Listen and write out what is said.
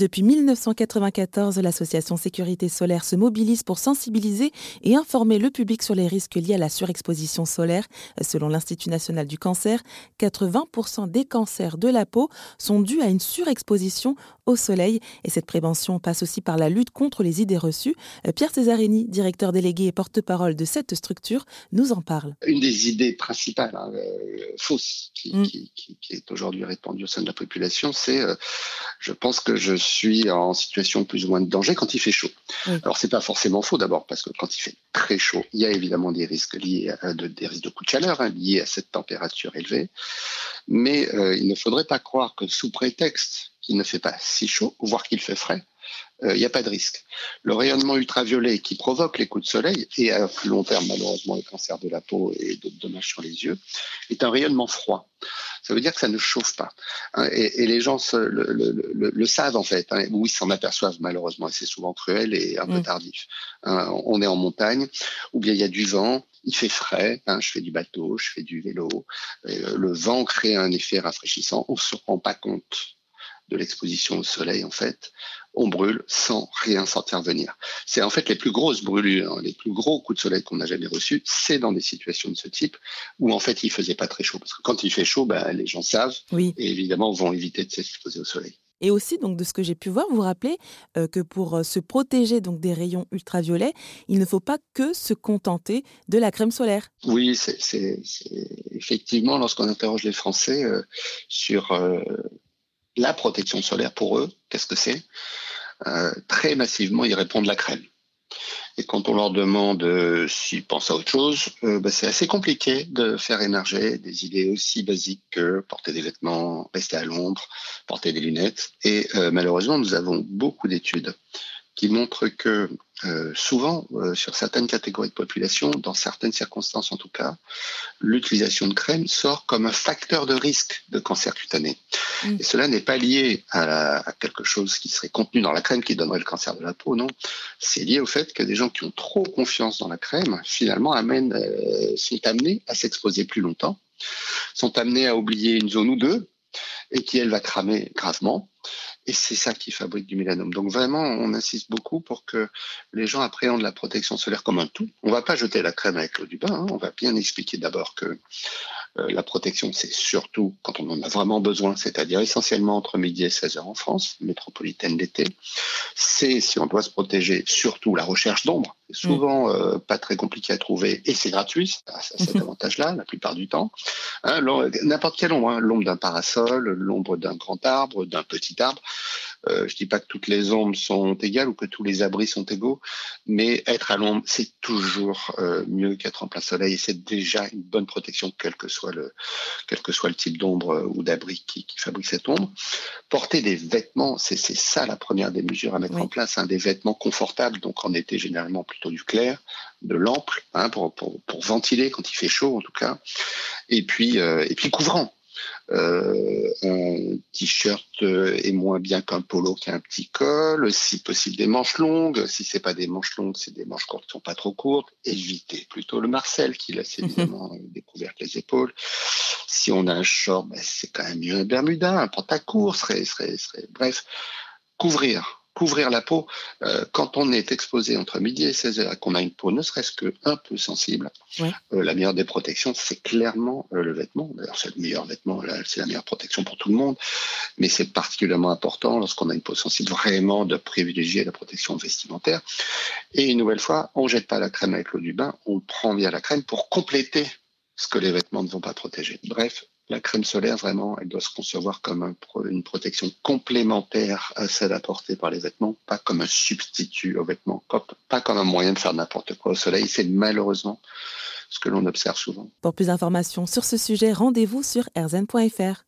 Depuis 1994, l'association Sécurité solaire se mobilise pour sensibiliser et informer le public sur les risques liés à la surexposition solaire. Selon l'Institut national du cancer, 80% des cancers de la peau sont dus à une surexposition au soleil. Et cette prévention passe aussi par la lutte contre les idées reçues. Pierre Césarini, directeur délégué et porte-parole de cette structure, nous en parle. Une des idées principales hein, euh, fausses mm. qui, est aujourd'hui répandue au sein de la population, c'est euh, je pense que je suis en situation plus ou moins de danger quand il fait chaud. Alors, Alors c'est pas forcément faux d'abord parce que quand il fait très chaud, il y a évidemment des risques liés à de, des risques de coup de chaleur hein, liés à cette température élevée, mais euh, il ne faudrait pas croire que sous prétexte qu'il ne fait pas si chaud, voire qu'il fait frais, il n'y a pas de risque. Le rayonnement ultraviolet qui provoque les coups de soleil, et à plus long terme malheureusement le cancer de la peau et d'autres dommages sur les yeux, est un rayonnement froid. Ça veut dire que ça ne chauffe pas. Hein, et, les gens le, savent en fait. Hein, oui, s'en aperçoivent malheureusement, et c'est souvent cruel et un peu mm. tardif. Hein, on est en montagne, ou bien il y a du vent, il fait frais, je fais du bateau, je fais du vélo, euh, le vent crée un effet rafraîchissant, on ne se rend pas compte de l'exposition au soleil, en fait, on brûle sans rien sentir venir. C'est en fait les plus grosses brûlures, les plus gros coups de soleil qu'on a jamais reçus, c'est dans des situations de ce type où en fait il faisait pas très chaud. Parce que quand il fait chaud, ben, les gens savent et évidemment vont éviter de s'exposer au soleil. Et aussi, donc, de ce que j'ai pu voir, vous vous rappelez euh, que pour euh, se protéger donc des rayons ultraviolets, il ne faut pas que se contenter de la crème solaire. Oui, c'est effectivement lorsqu'on interroge les Français euh, sur la protection solaire pour eux, qu'est-ce que c'est? Euh, Très massivement, ils répondent la crème. Et quand on leur demande euh, s'ils pensent à autre chose, euh, bah, c'est assez compliqué de faire émerger des idées aussi basiques que porter des vêtements, rester à l'ombre, porter des lunettes. Et malheureusement, nous avons beaucoup d'études qui montrent que euh, souvent, euh, sur certaines catégories de population, dans certaines circonstances en tout cas, l'utilisation de crème sort comme un facteur de risque de cancer cutané. Mm. Et cela n'est pas lié à, quelque chose qui serait contenu dans la crème qui donnerait le cancer de la peau, non. C'est lié au fait que des gens qui ont trop confiance dans la crème, finalement, amènent, euh, sont amenés à s'exposer plus longtemps, sont amenés à oublier une zone ou deux, et qui, elle, va cramer gravement. Et c'est ça qui fabrique du mélanome. Donc vraiment, on insiste beaucoup pour que les gens appréhendent la protection solaire comme un tout. On va pas jeter la crème avec l'eau du bain. Hein. On va bien expliquer d'abord que la protection, c'est surtout quand on en a vraiment besoin, c'est-à-dire essentiellement entre midi et 16 heures en France, métropolitaine d'été. C'est, si on doit se protéger, surtout la recherche d'ombre. C'est souvent mm. euh, pas très compliqué à trouver et c'est gratuit, ça, cet avantage-là, la plupart du temps. Hein, N'importe quelle ombre, hein, l'ombre d'un parasol, l'ombre d'un grand arbre, d'un petit arbre. Euh, je dis pas que toutes les ombres sont égales ou que tous les abris sont égaux, mais être à l'ombre, c'est toujours euh, mieux qu'être en plein soleil et c'est déjà une bonne protection, quel que soit le, quel que soit le type d'ombre euh, ou d'abri qui, qui, fabrique cette ombre. Porter des vêtements, c'est ça la première des mesures à mettre en place, hein, des vêtements confortables, donc en été généralement plutôt du clair, de l'ample, hein, pour, pour, pour, ventiler quand il fait chaud en tout cas, et puis, euh, et puis couvrant. Euh, un t-shirt est moins bien qu'un polo qui a un petit col, si possible des manches longues, si c'est pas des manches longues, c'est des manches courtes qui sont pas trop courtes, évitez plutôt le Marcel qui laisse mhm. évidemment découvert les épaules. Si on a un short, ben, c'est quand même mieux un Bermuda, un pantacourt serait, serait, serait, bref, couvrir couvrir la peau euh, quand on est exposé entre midi et 16 heures et qu'on a une peau ne serait-ce que un peu sensible. Euh, la meilleure des protections, c'est clairement euh, le vêtement. D'ailleurs, c'est le meilleur vêtement, c'est la meilleure protection pour tout le monde, mais c'est particulièrement important lorsqu'on a une peau sensible vraiment de privilégier la protection vestimentaire. Et une nouvelle fois, on jette pas la crème avec l'eau du bain, on prend bien la crème pour compléter ce que les vêtements ne vont pas protéger. Bref, la crème solaire, vraiment, elle doit se concevoir comme une protection complémentaire à celle apportée par les vêtements, pas comme un substitut aux vêtements, pas comme un moyen de faire n'importe quoi au soleil. C'est malheureusement ce que l'on observe souvent. Pour plus d'informations sur ce sujet, rendez-vous sur rzn.fr.